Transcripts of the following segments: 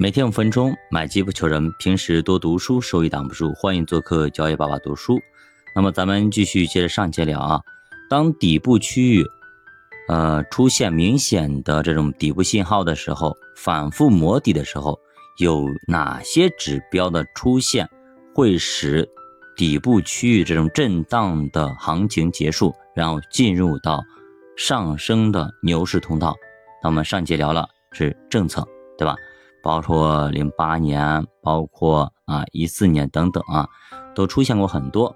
每天五分钟，买机不求人。平时多读书，收益挡不住。欢迎做客交易爸爸读书。那么咱们继续接着上节聊啊。当底部区域，呃，出现明显的这种底部信号的时候，反复磨底的时候，有哪些指标的出现会使底部区域这种震荡的行情结束，然后进入到上升的牛市通道？那我们上节聊了是政策，对吧？包括零八年，包括啊一四年等等啊，都出现过很多。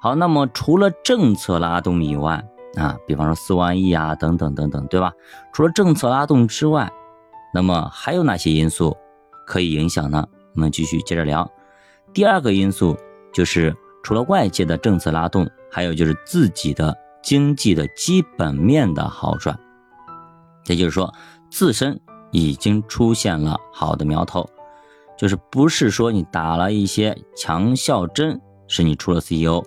好，那么除了政策拉动以外啊，比方说四万亿啊等等等等，对吧？除了政策拉动之外，那么还有哪些因素可以影响呢？我们继续接着聊。第二个因素就是除了外界的政策拉动，还有就是自己的经济的基本面的好转，也就是说自身。已经出现了好的苗头，就是不是说你打了一些强效针，使你出了 CEO，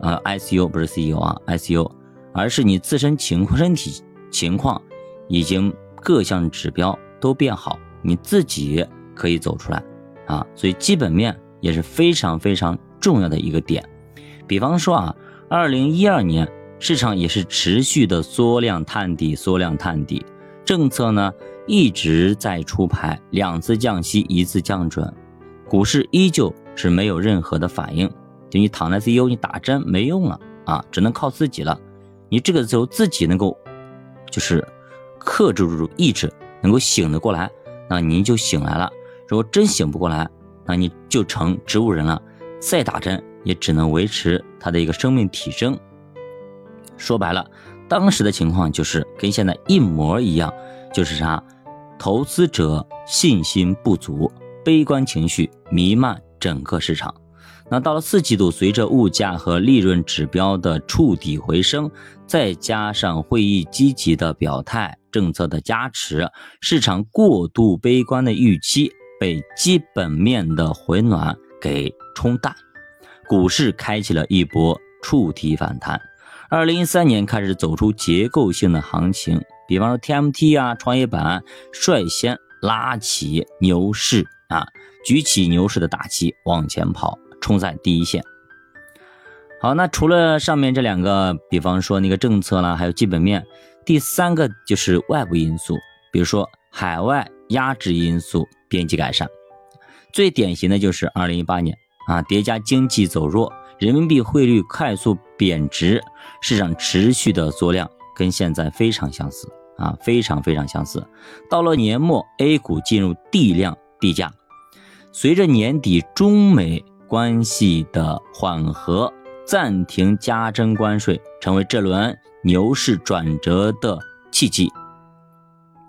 呃，ICU 不是 CEO 啊，ICU，而是你自身情况、身体情况已经各项指标都变好，你自己可以走出来啊，所以基本面也是非常非常重要的一个点。比方说啊，二零一二年市场也是持续的缩量探底，缩量探底，政策呢？一直在出牌，两次降息，一次降准，股市依旧是没有任何的反应。就你躺在 CEO，你打针没用了啊，只能靠自己了。你这个时候自己能够，就是克制住意志，能够醒得过来，那您就醒来了。如果真醒不过来，那你就成植物人了，再打针也只能维持他的一个生命体征。说白了，当时的情况就是跟现在一模一样，就是啥？投资者信心不足，悲观情绪弥漫整个市场。那到了四季度，随着物价和利润指标的触底回升，再加上会议积极的表态、政策的加持，市场过度悲观的预期被基本面的回暖给冲淡，股市开启了一波触底反弹。二零一三年开始走出结构性的行情。比方说 TMT 啊，创业板率先拉起牛市啊，举起牛市的大旗往前跑，冲在第一线。好，那除了上面这两个，比方说那个政策啦，还有基本面，第三个就是外部因素，比如说海外压制因素边际改善。最典型的就是二零一八年啊，叠加经济走弱，人民币汇率快速贬值，市场持续的缩量。跟现在非常相似啊，非常非常相似。到了年末，A 股进入地量地价，随着年底中美关系的缓和，暂停加征关税，成为这轮牛市转折的契机。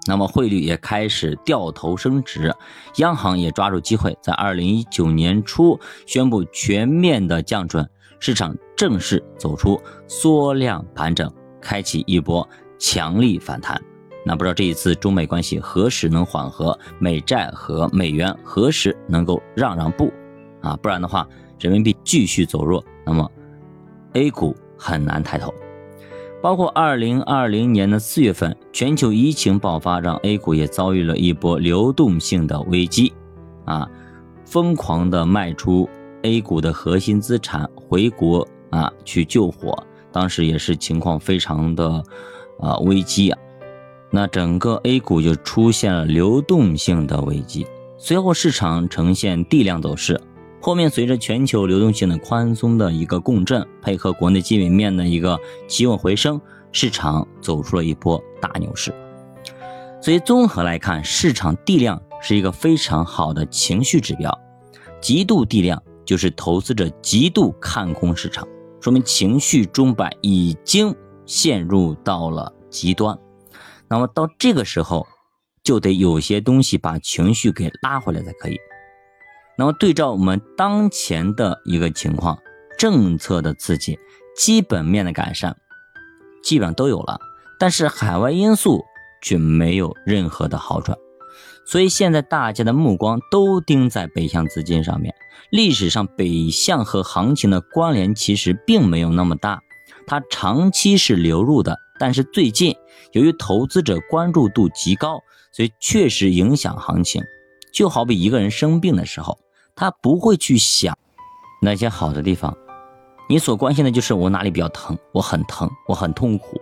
那么汇率也开始掉头升值，央行也抓住机会，在二零一九年初宣布全面的降准，市场正式走出缩量盘整。开启一波强力反弹，那不知道这一次中美关系何时能缓和，美债和美元何时能够让让步啊？不然的话，人民币继续走弱，那么 A 股很难抬头。包括二零二零年的四月份，全球疫情爆发，让 A 股也遭遇了一波流动性的危机啊，疯狂的卖出 A 股的核心资产回国啊去救火。当时也是情况非常的，啊危机啊，那整个 A 股就出现了流动性的危机，随后市场呈现地量走势，后面随着全球流动性的宽松的一个共振，配合国内基本面的一个企稳回升，市场走出了一波大牛市。所以综合来看，市场地量是一个非常好的情绪指标，极度地量就是投资者极度看空市场。说明情绪钟摆已经陷入到了极端，那么到这个时候，就得有些东西把情绪给拉回来才可以。那么对照我们当前的一个情况，政策的刺激、基本面的改善，基本上都有了，但是海外因素却没有任何的好转。所以现在大家的目光都盯在北向资金上面。历史上北向和行情的关联其实并没有那么大，它长期是流入的，但是最近由于投资者关注度极高，所以确实影响行情。就好比一个人生病的时候，他不会去想那些好的地方，你所关心的就是我哪里比较疼，我很疼，我很痛苦。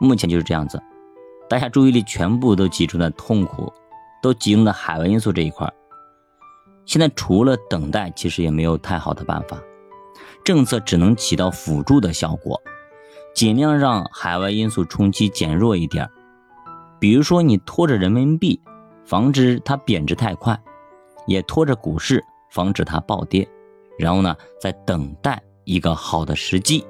目前就是这样子，大家注意力全部都集中在痛苦，都集中在海外因素这一块。现在除了等待，其实也没有太好的办法，政策只能起到辅助的效果，尽量让海外因素冲击减弱一点。比如说，你拖着人民币。防止它贬值太快，也拖着股市，防止它暴跌。然后呢，再等待一个好的时机。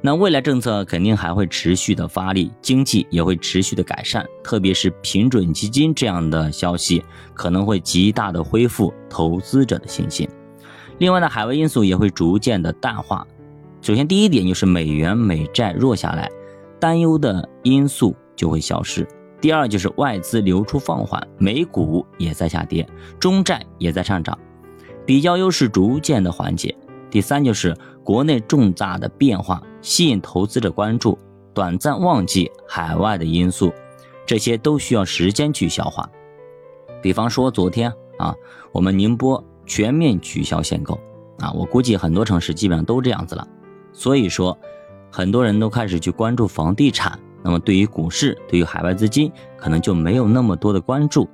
那未来政策肯定还会持续的发力，经济也会持续的改善。特别是平准基金这样的消息，可能会极大的恢复投资者的信心。另外呢，海外因素也会逐渐的淡化。首先，第一点就是美元美债弱下来，担忧的因素就会消失。第二就是外资流出放缓，美股也在下跌，中债也在上涨，比较优势逐渐的缓解。第三就是国内重大的变化吸引投资者关注，短暂忘记海外的因素，这些都需要时间去消化。比方说昨天啊，我们宁波全面取消限购啊，我估计很多城市基本上都这样子了，所以说很多人都开始去关注房地产。那么对于股市，对于海外资金，可能就没有那么多的关注。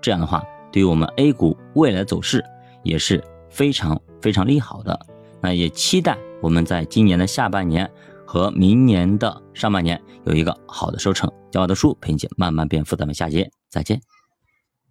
这样的话，对于我们 A 股未来走势也是非常非常利好的。那也期待我们在今年的下半年和明年的上半年有一个好的收成。教我的书陪你慢慢变富，咱们下节再见。